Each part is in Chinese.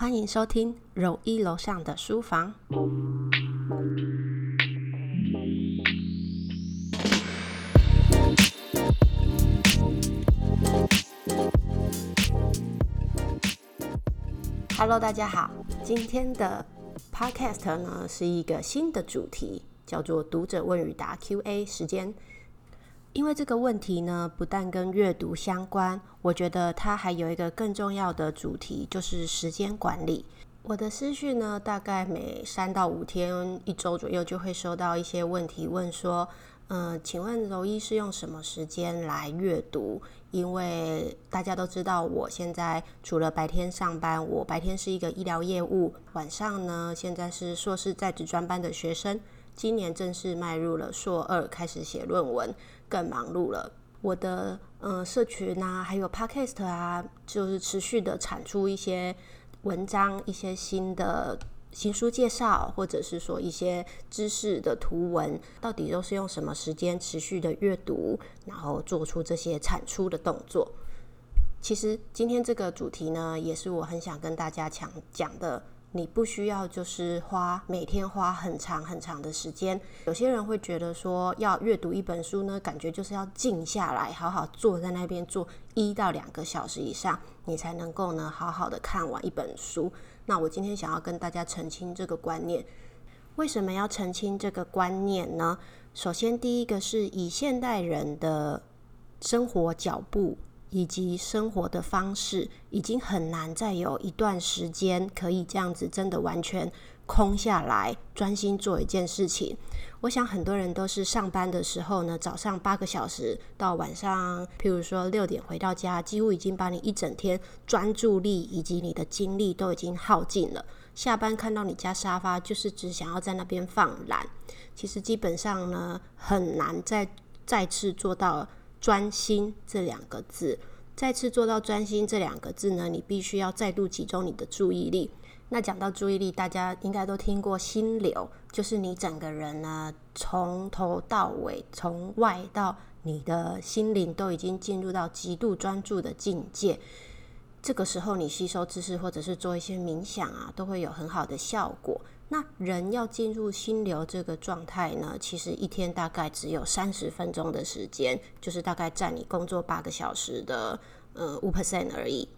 欢迎收听柔一楼上的书房。Hello，大家好，今天的 Podcast 呢是一个新的主题，叫做读者问与答 Q&A 时间。因为这个问题呢，不但跟阅读相关，我觉得它还有一个更重要的主题，就是时间管理。我的思绪呢，大概每三到五天、一周左右就会收到一些问题，问说：“嗯，请问柔一是用什么时间来阅读？”因为大家都知道，我现在除了白天上班，我白天是一个医疗业务，晚上呢，现在是硕士在职专班的学生。今年正式迈入了硕二，开始写论文，更忙碌了。我的嗯社群啊，还有 podcast 啊，就是持续的产出一些文章，一些新的新书介绍，或者是说一些知识的图文，到底都是用什么时间持续的阅读，然后做出这些产出的动作。其实今天这个主题呢，也是我很想跟大家讲讲的。你不需要就是花每天花很长很长的时间。有些人会觉得说，要阅读一本书呢，感觉就是要静下来，好好坐在那边坐一到两个小时以上，你才能够呢好好的看完一本书。那我今天想要跟大家澄清这个观念。为什么要澄清这个观念呢？首先，第一个是以现代人的生活脚步。以及生活的方式，已经很难再有一段时间可以这样子，真的完全空下来，专心做一件事情。我想很多人都是上班的时候呢，早上八个小时到晚上，譬如说六点回到家，几乎已经把你一整天专注力以及你的精力都已经耗尽了。下班看到你家沙发，就是只想要在那边放懒。其实基本上呢，很难再再次做到。专心这两个字，再次做到专心这两个字呢，你必须要再度集中你的注意力。那讲到注意力，大家应该都听过心流，就是你整个人呢，从头到尾，从外到你的心灵都已经进入到极度专注的境界。这个时候，你吸收知识或者是做一些冥想啊，都会有很好的效果。那人要进入心流这个状态呢，其实一天大概只有三十分钟的时间，就是大概占你工作八个小时的呃五 percent 而已。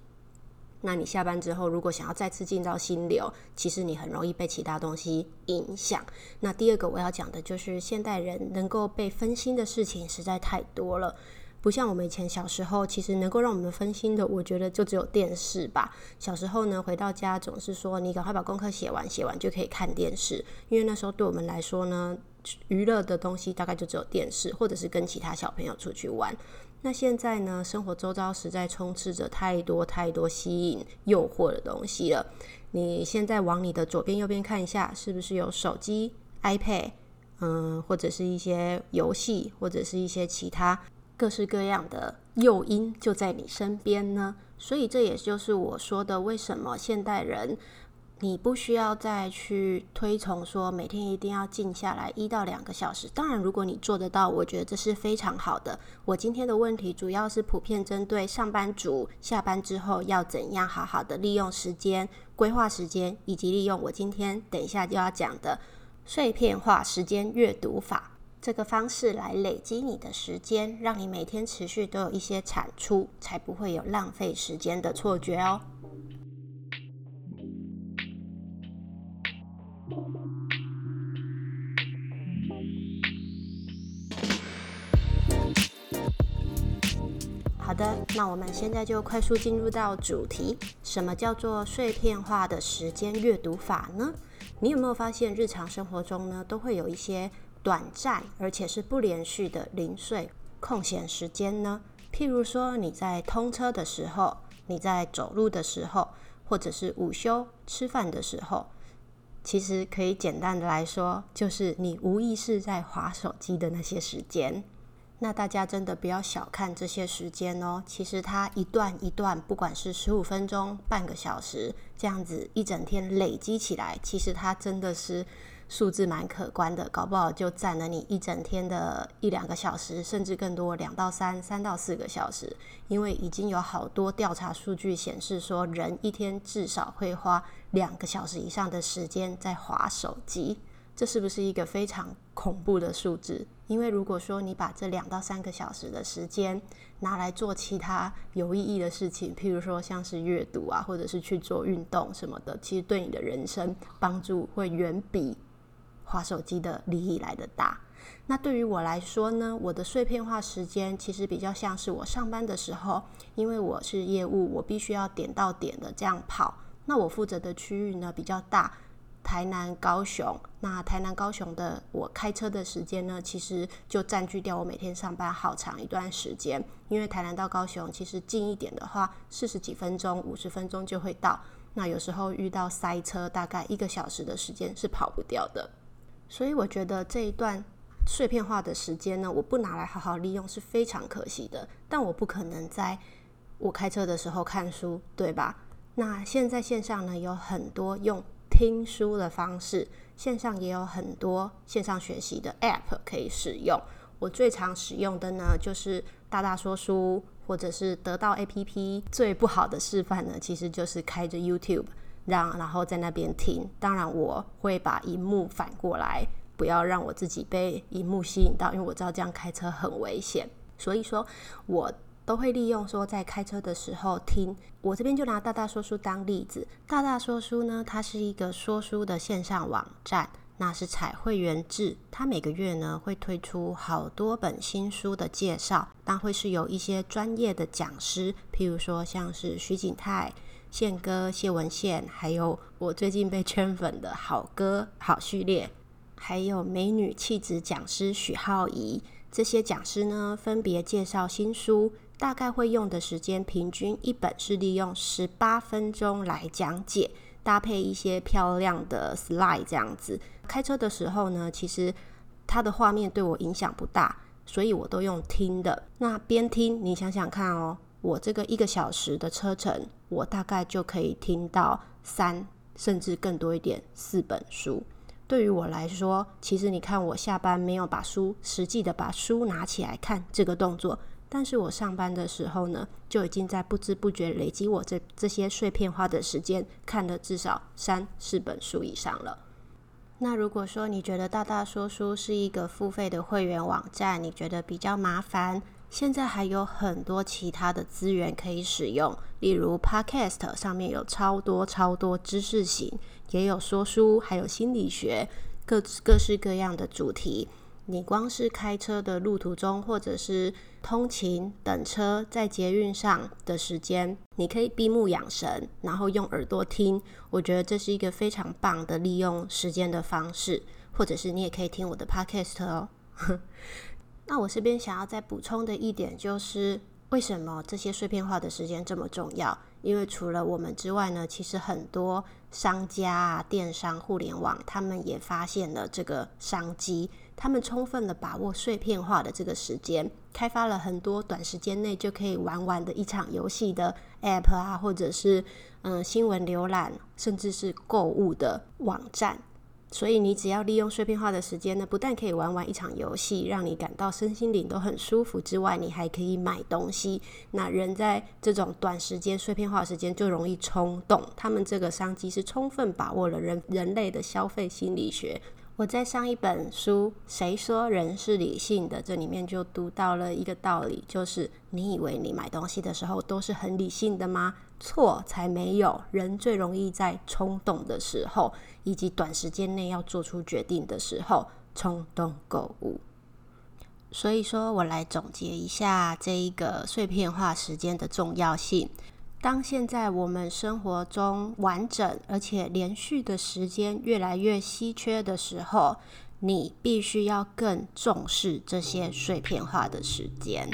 那你下班之后，如果想要再次进到心流，其实你很容易被其他东西影响。那第二个我要讲的就是，现代人能够被分心的事情实在太多了。不像我们以前小时候，其实能够让我们分心的，我觉得就只有电视吧。小时候呢，回到家总是说你赶快把功课写完，写完就可以看电视。因为那时候对我们来说呢，娱乐的东西大概就只有电视，或者是跟其他小朋友出去玩。那现在呢，生活周遭实在充斥着太多太多吸引、诱惑的东西了。你现在往你的左边、右边看一下，是不是有手机、iPad，嗯，或者是一些游戏，或者是一些其他。各式各样的诱因就在你身边呢，所以这也就是我说的，为什么现代人你不需要再去推崇说每天一定要静下来一到两个小时。当然，如果你做得到，我觉得这是非常好的。我今天的问题主要是普遍针对上班族下班之后要怎样好好的利用时间、规划时间，以及利用我今天等一下就要讲的碎片化时间阅读法。这个方式来累积你的时间，让你每天持续都有一些产出，才不会有浪费时间的错觉哦。好的，那我们现在就快速进入到主题：什么叫做碎片化的时间阅读法呢？你有没有发现，日常生活中呢，都会有一些。短暂而且是不连续的零碎空闲时间呢？譬如说你在通车的时候，你在走路的时候，或者是午休吃饭的时候，其实可以简单的来说，就是你无意识在划手机的那些时间。那大家真的不要小看这些时间哦，其实它一段一段，不管是十五分钟、半个小时这样子，一整天累积起来，其实它真的是。数字蛮可观的，搞不好就占了你一整天的一两个小时，甚至更多，两到三、三到四个小时。因为已经有好多调查数据显示说，人一天至少会花两个小时以上的时间在划手机。这是不是一个非常恐怖的数字？因为如果说你把这两到三个小时的时间拿来做其他有意义的事情，譬如说像是阅读啊，或者是去做运动什么的，其实对你的人生帮助会远比划手机的利益来的大。那对于我来说呢，我的碎片化时间其实比较像是我上班的时候，因为我是业务，我必须要点到点的这样跑。那我负责的区域呢比较大。台南、高雄，那台南、高雄的我开车的时间呢，其实就占据掉我每天上班好长一段时间。因为台南到高雄其实近一点的话，四十几分钟、五十分钟就会到。那有时候遇到塞车，大概一个小时的时间是跑不掉的。所以我觉得这一段碎片化的时间呢，我不拿来好好利用是非常可惜的。但我不可能在我开车的时候看书，对吧？那现在线上呢有很多用。听书的方式，线上也有很多线上学习的 App 可以使用。我最常使用的呢，就是大大说书，或者是得到 APP。最不好的示范呢，其实就是开着 YouTube，让然后在那边听。当然，我会把荧幕反过来，不要让我自己被荧幕吸引到，因为我知道这样开车很危险。所以说，我。都会利用说在开车的时候听，我这边就拿大大说书当例子。大大说书呢，它是一个说书的线上网站，那是采会员制。它每个月呢会推出好多本新书的介绍，但会是有一些专业的讲师，譬如说像是徐景泰、宪哥、谢文宪，还有我最近被圈粉的好哥好序列，还有美女气质讲师许浩怡。这些讲师呢分别介绍新书。大概会用的时间，平均一本是利用十八分钟来讲解，搭配一些漂亮的 slide 这样子。开车的时候呢，其实它的画面对我影响不大，所以我都用听的。那边听，你想想看哦，我这个一个小时的车程，我大概就可以听到三甚至更多一点四本书。对于我来说，其实你看我下班没有把书实际的把书拿起来看这个动作。但是我上班的时候呢，就已经在不知不觉累积我这这些碎片化的时间，看了至少三四本书以上了。那如果说你觉得大大说书是一个付费的会员网站，你觉得比较麻烦，现在还有很多其他的资源可以使用，例如 Podcast 上面有超多超多知识型，也有说书，还有心理学，各各式各样的主题。你光是开车的路途中，或者是通勤等车在捷运上的时间，你可以闭目养神，然后用耳朵听。我觉得这是一个非常棒的利用时间的方式，或者是你也可以听我的 podcast 哦。那我这边想要再补充的一点就是，为什么这些碎片化的时间这么重要？因为除了我们之外呢，其实很多商家啊、电商、互联网，他们也发现了这个商机。他们充分的把握碎片化的这个时间，开发了很多短时间内就可以玩完的一场游戏的 App 啊，或者是嗯新闻浏览，甚至是购物的网站。所以你只要利用碎片化的时间呢，不但可以玩完一场游戏，让你感到身心灵都很舒服之外，你还可以买东西。那人在这种短时间碎片化时间就容易冲动，他们这个商机是充分把握了人人类的消费心理学。我在上一本书《谁说人是理性的》这里面就读到了一个道理，就是你以为你买东西的时候都是很理性的吗？错，才没有。人最容易在冲动的时候，以及短时间内要做出决定的时候冲动购物。所以说我来总结一下这一个碎片化时间的重要性。当现在我们生活中完整而且连续的时间越来越稀缺的时候，你必须要更重视这些碎片化的时间。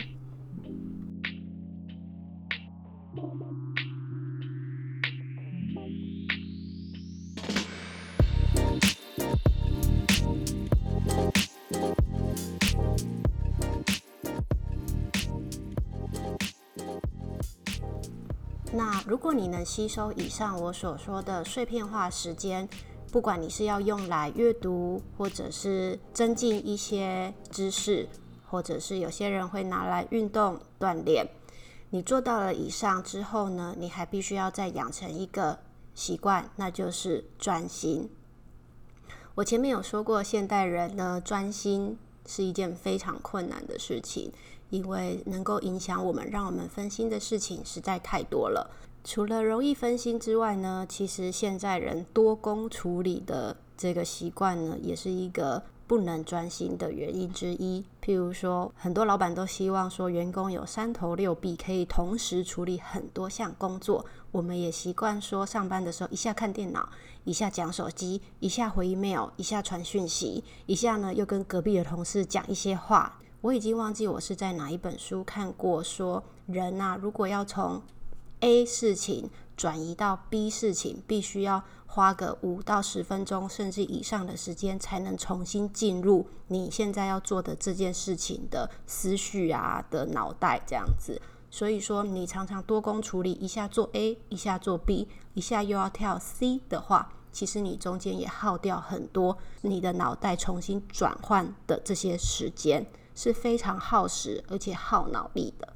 你能吸收以上我所说的碎片化时间，不管你是要用来阅读，或者是增进一些知识，或者是有些人会拿来运动锻炼。你做到了以上之后呢，你还必须要再养成一个习惯，那就是专心。我前面有说过，现代人呢专心是一件非常困难的事情，因为能够影响我们、让我们分心的事情实在太多了。除了容易分心之外呢，其实现在人多工处理的这个习惯呢，也是一个。不能专心的原因之一，譬如说，很多老板都希望说员工有三头六臂，可以同时处理很多项工作。我们也习惯说，上班的时候一下看电脑，一下讲手机，一下回 email，一下传讯息，一下呢又跟隔壁的同事讲一些话。我已经忘记我是在哪一本书看过，说人啊，如果要从 A 事情转移到 B 事情，必须要。花个五到十分钟，甚至以上的时间，才能重新进入你现在要做的这件事情的思绪啊的脑袋这样子。所以说，你常常多工处理，一下做 A，一下做 B，一下又要跳 C 的话，其实你中间也耗掉很多你的脑袋重新转换的这些时间，是非常耗时而且耗脑力的。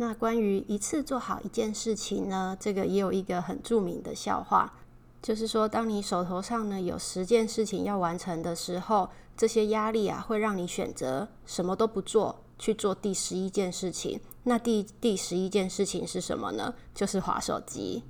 那关于一次做好一件事情呢，这个也有一个很著名的笑话。就是说，当你手头上呢有十件事情要完成的时候，这些压力啊会让你选择什么都不做，去做第十一件事情。那第第十一件事情是什么呢？就是划手机。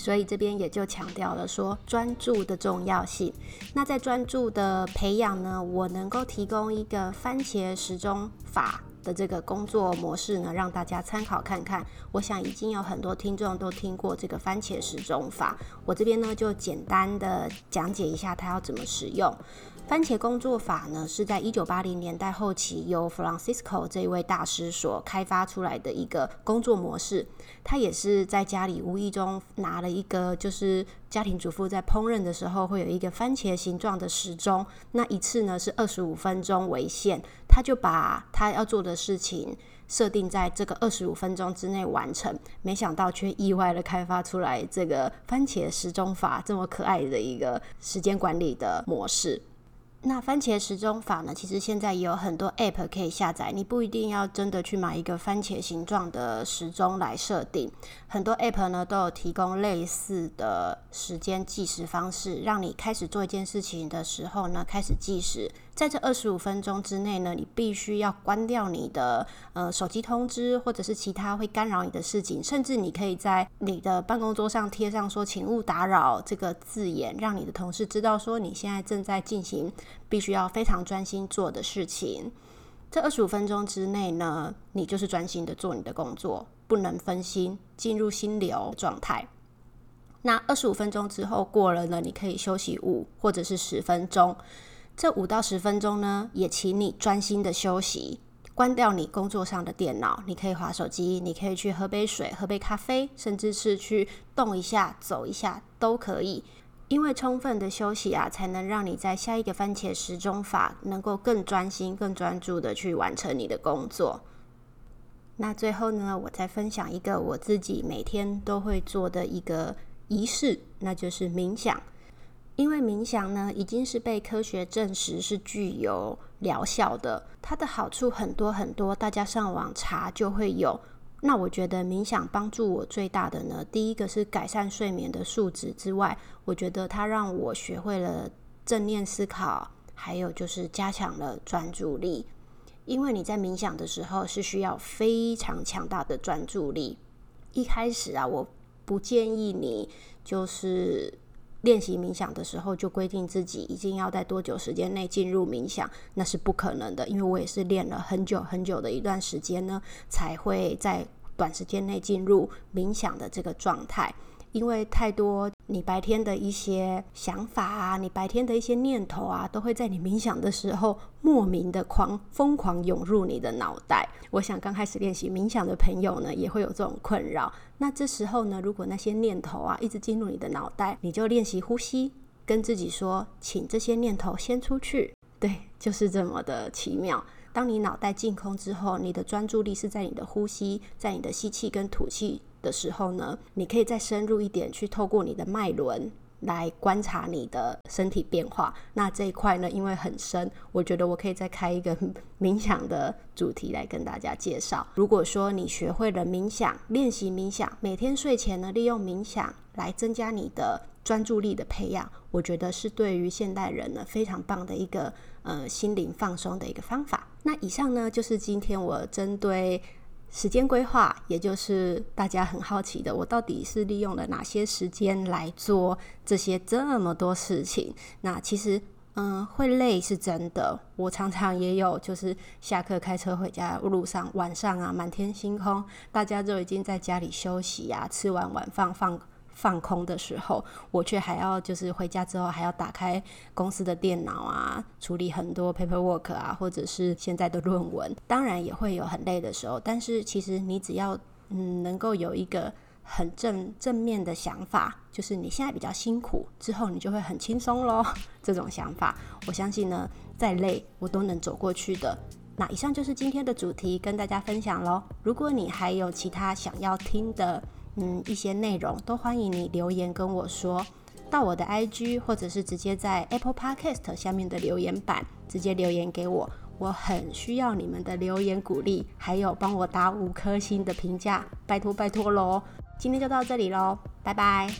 所以这边也就强调了说专注的重要性。那在专注的培养呢，我能够提供一个番茄时钟法。的这个工作模式呢，让大家参考看看。我想已经有很多听众都听过这个番茄时钟法，我这边呢就简单的讲解一下它要怎么使用。番茄工作法呢，是在一九八零年代后期由 Francisco 这一位大师所开发出来的一个工作模式。他也是在家里无意中拿了一个，就是家庭主妇在烹饪的时候会有一个番茄形状的时钟，那一次呢是二十五分钟为限，他就把他要做的事情设定在这个二十五分钟之内完成。没想到却意外的开发出来这个番茄时钟法这么可爱的一个时间管理的模式。那番茄时钟法呢？其实现在也有很多 App 可以下载，你不一定要真的去买一个番茄形状的时钟来设定。很多 App 呢都有提供类似的时间计时方式，让你开始做一件事情的时候呢，开始计时。在这二十五分钟之内呢，你必须要关掉你的呃手机通知或者是其他会干扰你的事情，甚至你可以在你的办公桌上贴上说“请勿打扰”这个字眼，让你的同事知道说你现在正在进行必须要非常专心做的事情。这二十五分钟之内呢，你就是专心的做你的工作，不能分心，进入心流状态。那二十五分钟之后过了呢，你可以休息五或者是十分钟。这五到十分钟呢，也请你专心的休息，关掉你工作上的电脑。你可以划手机，你可以去喝杯水、喝杯咖啡，甚至是去动一下、走一下都可以。因为充分的休息啊，才能让你在下一个番茄时钟法能够更专心、更专注的去完成你的工作。那最后呢，我再分享一个我自己每天都会做的一个仪式，那就是冥想。因为冥想呢，已经是被科学证实是具有疗效的，它的好处很多很多，大家上网查就会有。那我觉得冥想帮助我最大的呢，第一个是改善睡眠的素质之外，我觉得它让我学会了正念思考，还有就是加强了专注力。因为你在冥想的时候是需要非常强大的专注力。一开始啊，我不建议你就是。练习冥想的时候，就规定自己一定要在多久时间内进入冥想，那是不可能的。因为我也是练了很久很久的一段时间呢，才会在短时间内进入冥想的这个状态。因为太多你白天的一些想法啊，你白天的一些念头啊，都会在你冥想的时候莫名的狂疯狂涌入你的脑袋。我想刚开始练习冥想的朋友呢，也会有这种困扰。那这时候呢，如果那些念头啊一直进入你的脑袋，你就练习呼吸，跟自己说，请这些念头先出去。对，就是这么的奇妙。当你脑袋净空之后，你的专注力是在你的呼吸，在你的吸气跟吐气的时候呢，你可以再深入一点，去透过你的脉轮。来观察你的身体变化，那这一块呢，因为很深，我觉得我可以再开一个冥想的主题来跟大家介绍。如果说你学会了冥想，练习冥想，每天睡前呢，利用冥想来增加你的专注力的培养，我觉得是对于现代人呢非常棒的一个呃心灵放松的一个方法。那以上呢，就是今天我针对。时间规划，也就是大家很好奇的，我到底是利用了哪些时间来做这些这么多事情？那其实，嗯，会累是真的。我常常也有，就是下课开车回家路上，晚上啊，满天星空，大家就已经在家里休息呀，吃完晚饭放。放空的时候，我却还要就是回家之后还要打开公司的电脑啊，处理很多 paperwork 啊，或者是现在的论文。当然也会有很累的时候，但是其实你只要嗯能够有一个很正正面的想法，就是你现在比较辛苦，之后你就会很轻松咯。这种想法，我相信呢，再累我都能走过去的。那以上就是今天的主题，跟大家分享喽。如果你还有其他想要听的，嗯，一些内容都欢迎你留言跟我说，到我的 IG 或者是直接在 Apple Podcast 下面的留言板直接留言给我，我很需要你们的留言鼓励，还有帮我打五颗星的评价，拜托拜托喽！今天就到这里喽，拜拜。